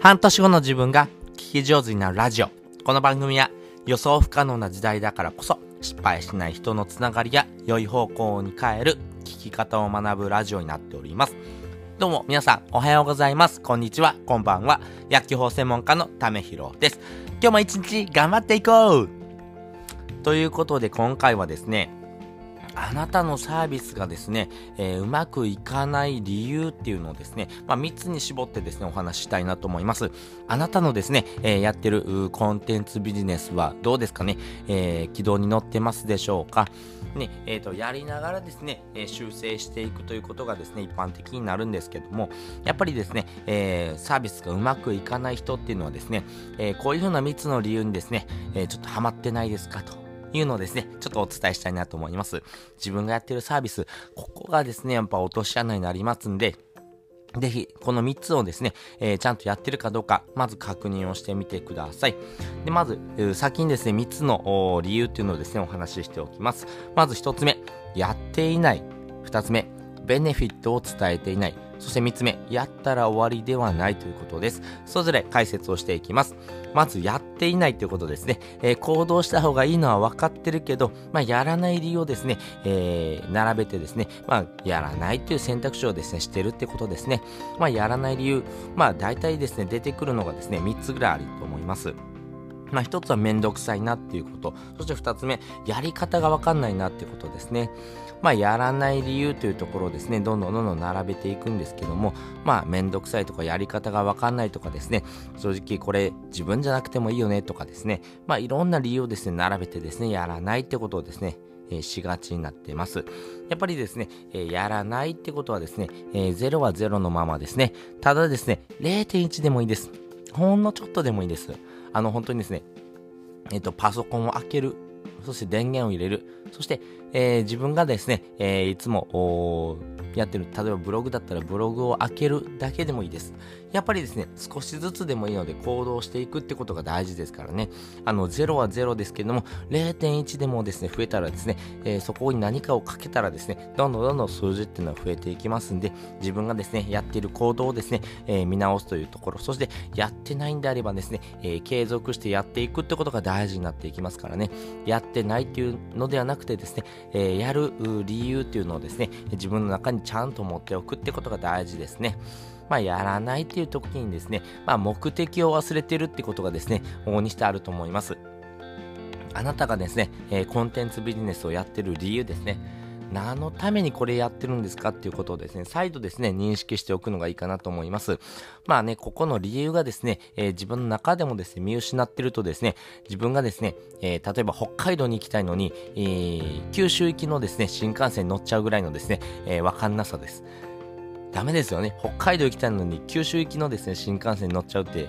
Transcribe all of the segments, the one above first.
半年後の自分が聞き上手になるラジオ。この番組は予想不可能な時代だからこそ失敗しない人のつながりや良い方向に変える聞き方を学ぶラジオになっております。どうも皆さんおはようございます。こんにちは。こんばんは。薬機法専門家のためひろです。今日も一日頑張っていこうということで今回はですね、あなたのサービスがですね、えー、うまくいかない理由っていうのをですね、まあ、3つに絞ってですね、お話ししたいなと思います。あなたのですね、えー、やってるコンテンツビジネスはどうですかね、えー、軌道に乗ってますでしょうか？ね、えっ、と、やりながらですね、え修正していくということがですね、一般的になるんですけども、やっぱりですね、えサービスがうまくいかない人っていうのはですね、えこういうふうな3つの理由にですね、えちょっとハマってないですかと。いうのをですね、ちょっとお伝えしたいなと思います。自分がやってるサービス、ここがですね、やっぱ落とし穴になりますんで、ぜひ、この3つをですね、えー、ちゃんとやってるかどうか、まず確認をしてみてください。で、まず、先にですね、3つの理由っていうのをですね、お話ししておきます。まず1つ目、やっていない。2つ目、ベネフィットを伝えていない。そして3つ目、やったら終わりではないということです。それぞれ解説をしていきます。まず、やっていないということですね。えー、行動した方がいいのは分かってるけど、まあ、やらない理由をですね、えー、並べてですね、まあ、やらないという選択肢をですね、してるってことですね。まあ、やらない理由、まあ、大体ですね、出てくるのがですね、3つぐらいあると思います。まあ、一つはめんどくさいなっていうこと。そして二つ目、やり方がわかんないなっていうことですね。まあ、やらない理由というところをですね、どんどんどんどん並べていくんですけども、まあ、めんどくさいとかやり方がわかんないとかですね、正直これ自分じゃなくてもいいよねとかですね、まあ、いろんな理由をですね、並べてですね、やらないってことをですね、えしがちになっています。やっぱりですね、えやらないってことはですね、え0は0のままですね、ただですね、0.1でもいいです。ほんのちょっとでもいいです。あの、本当にですね、えっと、パソコンを開ける。そして電源を入れる。そして、えー、自分がですね、えー、いつもやってる、例えばブログだったらブログを開けるだけでもいいです。やっぱりですね、少しずつでもいいので行動していくってことが大事ですからね。あの、0は0ですけども、0.1でもですね、増えたらですね、えー、そこに何かをかけたらですね、どんどんどんどん数字っていうのは増えていきますんで、自分がですね、やっている行動をですね、えー、見直すというところ、そしてやってないんであればですね、えー、継続してやっていくってことが大事になっていきますからね、やってないっていうのではなくてですね、えやる理由っていうのをですね、自分の中にちゃんと持っておくってことが大事ですね。まあ、やらないっていう時にですね、まあ、目的を忘れてるってことがですね、往にしてあると思います。あなたがですね、えー、コンテンツビジネスをやってる理由ですね。何のためにこれやってるんですかっていうことをですね、再度ですね、認識しておくのがいいかなと思います。まあね、ここの理由がですね、えー、自分の中でもですね、見失ってるとですね、自分がですね、えー、例えば北海道に行きたいのに、えー、九州行きのですね、新幹線に乗っちゃうぐらいのですね、えわかんなさです。ダメですよね。北海道行きたいのに九州行きのですね、新幹線に乗っちゃうって、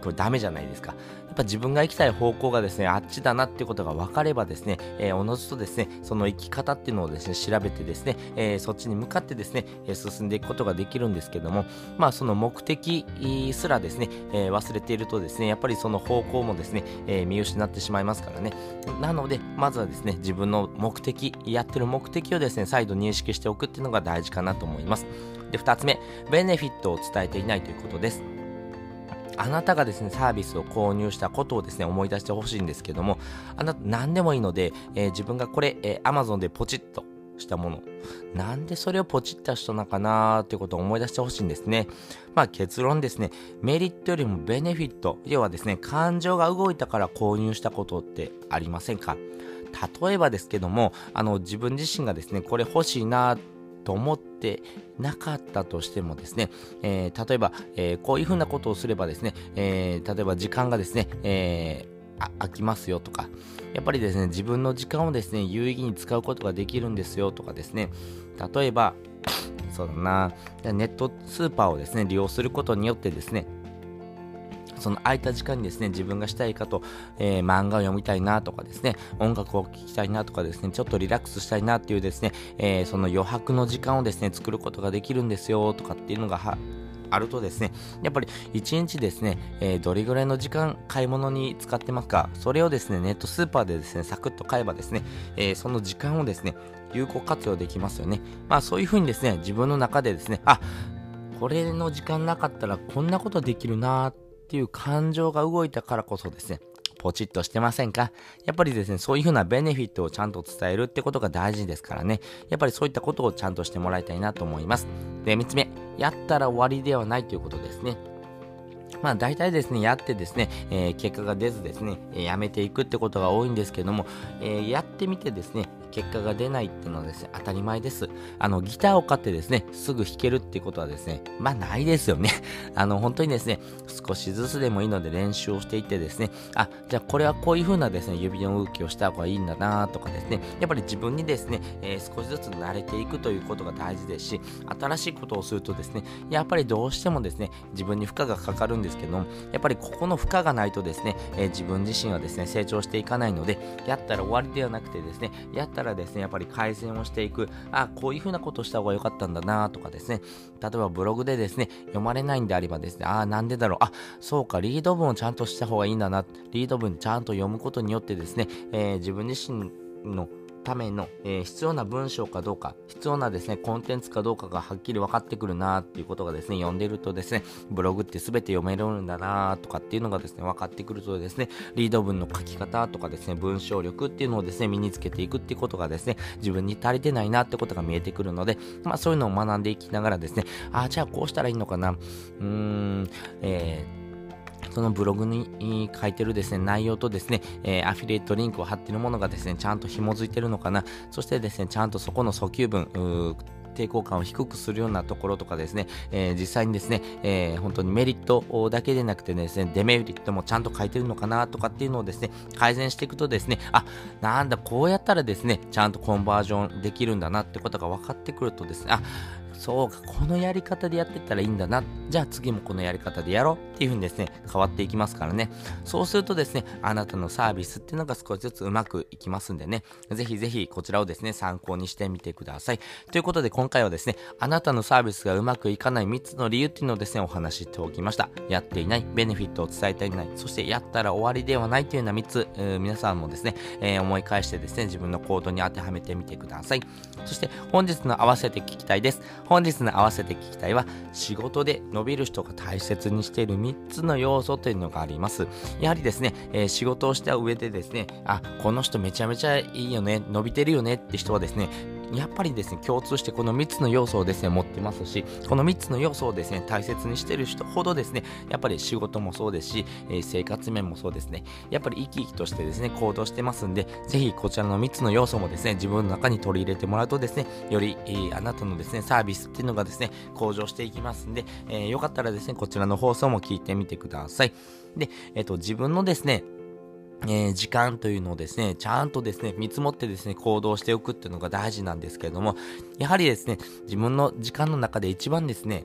これダメじゃないですか。やっぱ自分が行きたい方向がですね、あっちだなっていうことが分かればですね、えー、おのずとですね、その生き方っていうのをですね、調べてですね、えー、そっちに向かってですね、えー、進んでいくことができるんですけども、まあその目的すらですね、え忘れているとですね、やっぱりその方向もですね、え見失ってしまいますからね。なので、まずはですね、自分の目的、やってる目的をですね、再度認識しておくっていうのが大事かなと思います。で、2つ目、ベネフィットを伝えていないということです。あなたがですね、サービスを購入したことをですね、思い出してほしいんですけども、あなた何でもいいので、えー、自分がこれ、えー、Amazon でポチッとしたもの。なんでそれをポチった人なのかなーっていうことを思い出してほしいんですね。まあ結論ですね、メリットよりもベネフィット、要はですね、感情が動いたから購入したことってありませんか？例えばですけども、あの自分自身がですね、これ欲しいなと思ってなかったとしてもですね、えー、例えば、えー、こういうふうなことをすればですね、えー、例えば時間がですね、えー、空きますよとか、やっぱりですね、自分の時間をですね、有意義に使うことができるんですよとかですね、例えば、そうだな、ネットスーパーをですね、利用することによってですね、その空いた時間にですね、自分がしたいかと、えー、漫画を読みたいなとかですね、音楽を聴きたいなとかですね、ちょっとリラックスしたいなっていうですね、えー、その余白の時間をですね、作ることができるんですよとかっていうのがは、あるとですね、やっぱり1日ですね、えー、どれぐらいの時間買い物に使ってますか、それをですね、ネットスーパーでですね、サクッと買えばですね、えー、その時間をですね、有効活用できますよね。まあそういうふうにですね、自分の中でですね、あ、これの時間なかったらこんなことできるなってていう感情が動いたからこそですね、ポチッとしてませんか？やっぱりですね、そういう風なベネフィットをちゃんと伝えるってことが大事ですからね。やっぱりそういったことをちゃんとしてもらいたいなと思います。で、3つ目、やったら終わりではないということですね。まあ大体ですね、やってですね、えー、結果が出ずですね、えー、やめていくってことが多いんですけども、えー、やってみてですね、結果が出ないっていうのはですね、当たり前です。あの、ギターを買ってですね、すぐ弾けるっていうことはですね、まあないですよね。あの、本当にですね、少しずつでもいいので練習をしていってですね、あ、じゃあこれはこういう風なですね、指の動きをした方がいいんだなとかですね、やっぱり自分にですね、えー、少しずつ慣れていくということが大事ですし、新しいことをするとですね、やっぱりどうしてもですね、自分に負荷がかかるんですけども、やっぱりここの負荷がないとですね、えー、自分自身はですね、成長していかないので、やったら終わりではなくてですね、やったらですね、やっぱり改善をしていく、あ、こういう風なことをした方が良かったんだなとかですね、例えばブログでですね、読まれないんであればですね、あ、なんでだろう、あ、そうか、リード文をちゃんとした方がいいんだな、リード文ちゃんと読むことによってですね、えー、自分自身のための、えー、必要な文章かどうか、必要なですね、コンテンツかどうかがはっきり分かってくるなっていうことがですね、読んでるとですね、ブログって全て読めるんだなとかっていうのがですね、分かってくるとですね、リード文の書き方とかですね、文章力っていうのをですね、身につけていくっていうことがですね、自分に足りてないなってことが見えてくるので、まあそういうのを学んでいきながらですね、ああ、じゃあこうしたらいいのかな、うーん、えーそのブログに書いてるですね、内容とですね、えー、アフィリエイトリンクを貼ってるものがですね、ちゃんと紐づいてるのかな。そしてですね、ちゃんとそこの訴求文、抵抗感を低くするようなところとかですね、えー、実際にですね、えー、本当にメリットだけでなくてですね、デメリットもちゃんと書いてるのかなとかっていうのをですね、改善していくとですね、あ、なんだ、こうやったらですね、ちゃんとコンバージョンできるんだなってことが分かってくるとですね、あ、そうか、このやり方でやってったらいいんだな。じゃあ次もこのやり方でやろうっていう風にですね、変わっていきますからね。そうするとですね、あなたのサービスっていうのが少しずつうまくいきますんでね、ぜひぜひこちらをですね、参考にしてみてください。ということで今回はですね、あなたのサービスがうまくいかない3つの理由っていうのをですね、お話ししておきました。やっていない、ベネフィットを伝えていない、そしてやったら終わりではないというような3つ、皆さんもですね、えー、思い返してですね、自分の行動に当てはめてみてください。そして本日の合わせて聞きたいです。本日の合わせて聞きたいは、仕事で伸びる人が大切にしている3つの要素というのがあります。やはりですね、えー、仕事をした上でですね、あ、この人めちゃめちゃいいよね、伸びてるよねって人はですね、やっぱりですね、共通してこの3つの要素をですね、持ってますし、この3つの要素をですね、大切にしてる人ほどですね、やっぱり仕事もそうですし、えー、生活面もそうですね、やっぱり生き生きとしてですね、行動してますんで、ぜひこちらの3つの要素もですね、自分の中に取り入れてもらうとですね、より、えー、あなたのですね、サービスっていうのがですね、向上していきますんで、えー、よかったらですね、こちらの放送も聞いてみてください。で、えっ、と、自分のですね、えー、時間というのをですね、ちゃんとですね、見積もってですね、行動しておくっていうのが大事なんですけれども、やはりですね、自分の時間の中で一番ですね、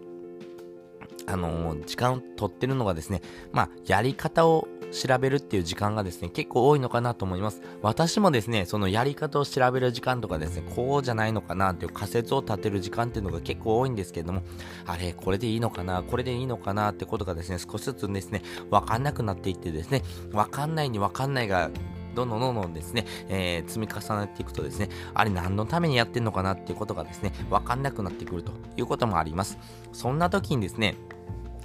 あのー、時間を取ってるのがですね、まあ、やり方を調べるっていう時間がですね、結構多いのかなと思います。私もですね、そのやり方を調べる時間とかですね、こうじゃないのかなっていう仮説を立てる時間っていうのが結構多いんですけれども、あれ、これでいいのかな、これでいいのかなってことがですね、少しずつですね、わかんなくなっていってですね、わかんないにわかんないがどんどんどんどんですね、えー、積み重ねていくとですね、あれ何のためにやってんのかなっていうことがですね、わかんなくなってくるということもあります。そんな時にですね、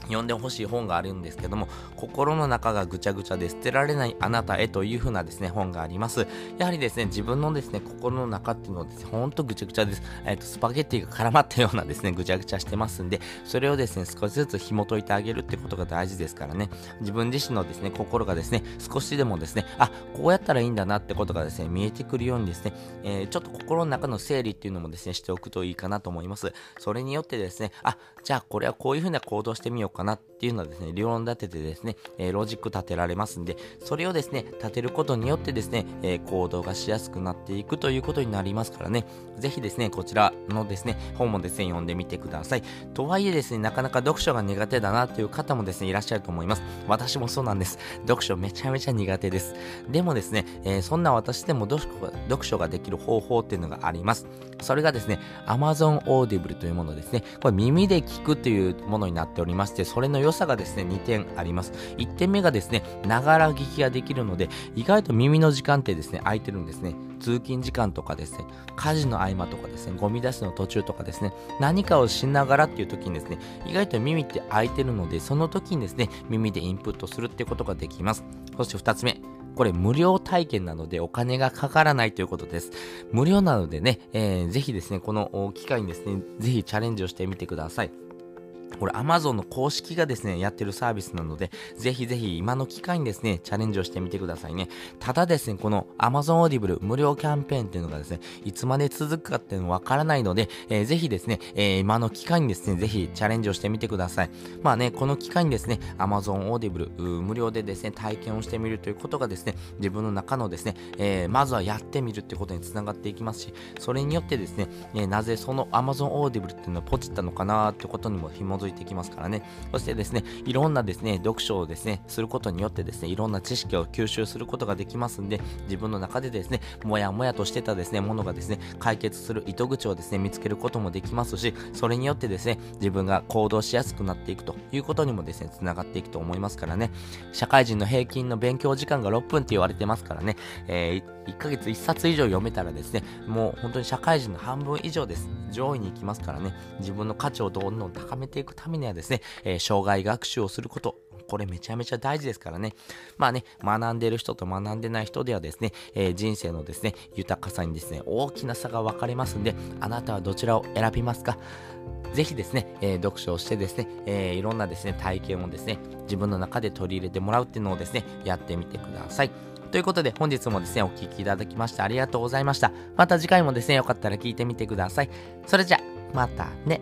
読んでほしい本があるんですけども、心の中がぐちゃぐちゃで捨てられないあなたへという風なですね、本があります。やはりですね、自分のですね、心の中っていうのはですね、ほんとぐちゃぐちゃです。えっ、ー、と、スパゲッティが絡まったようなですね、ぐちゃぐちゃしてますんで、それをですね、少しずつ紐解いてあげるってことが大事ですからね、自分自身のですね、心がですね、少しでもですね、あ、こうやったらいいんだなってことがですね、見えてくるようにですね、えー、ちょっと心の中の整理っていうのもですね、しておくといいかなと思います。それによってですね、あ、じゃあこれはこういう風な行動してみようかなっていうのはですね、理論立ててですね、えー、ロジック立てられますんで、それをですね、立てることによってですね、えー、行動がしやすくなっていくということになりますからね、ぜひですね、こちらのですね、本もですね、読んでみてください。とはいえですね、なかなか読書が苦手だなという方もですね、いらっしゃると思います。私もそうなんです。読書めちゃめちゃ苦手です。でもですね、えー、そんな私でも読書ができる方法っていうのがあります。それがですね、Amazon Audible というものですね。これ耳で聞くというものになっておりまして、してそれの良さがですね、2点あります。1点目がですね、ながら聞きができるので、意外と耳の時間ってですね、空いてるんですね。通勤時間とかですね、家事の合間とかですね、ゴミ出しの途中とかですね、何かをしながらっていう時にですね、意外と耳って開いてるので、その時にですね、耳でインプットするってことができます。そして2つ目。これ無料体験なのでお金がかからないということです。無料なのでね、えー、ぜひですね、この機会にですね、ぜひチャレンジをしてみてください。これ Amazon の公式がですね、やってるサービスなので、ぜひぜひ今の機会にですね、チャレンジをしてみてくださいね。ただですね、この Amazon Audible 無料キャンペーンっていうのがですね、いつまで続くかっていうのわからないので、えー、ぜひですね、えー、今の機会にですね、ぜひチャレンジをしてみてください。まあね、この機会にですね、Amazon Audible 無料でですね、体験をしてみるということがですね、自分の中のですね、えー、まずはやってみるってことにつながっていきますし、それによってですね、えなぜその Amazon Audible っていうのをポチったのかなってことにも紐づいてきますからね。そしてですね、いろんなですね、読書をですね、することによってですね、いろんな知識を吸収することができますんで、自分の中でですね、もやもやとしてたですね、ものがですね、解決する糸口をですね、見つけることもできますし、それによってですね、自分が行動しやすくなっていくということにもですね、つながっていくと思いますからね、社会人の平均の勉強時間が6分って言われてますからね、えー、1ヶ月1冊以上読めたらですね、もう本当に社会人の半分以上です。上位に行きますからね、自分の価値をどんどん高めていくくためにはですね、えー、障害学習をすること、これめちゃめちゃ大事ですからね。まあね、学んでる人と学んでない人ではですね、えー、人生のですね、豊かさにですね、大きな差が分かれますんで、あなたはどちらを選びますか？ぜひですね、えー、読書をしてですね、えー、いろんなですね、体験をですね、自分の中で取り入れてもらうっていうのをですね、やってみてください。ということで本日もですね、お聴きいただきましてありがとうございました。また次回もですね、よかったら聞いてみてください。それじゃ、またね。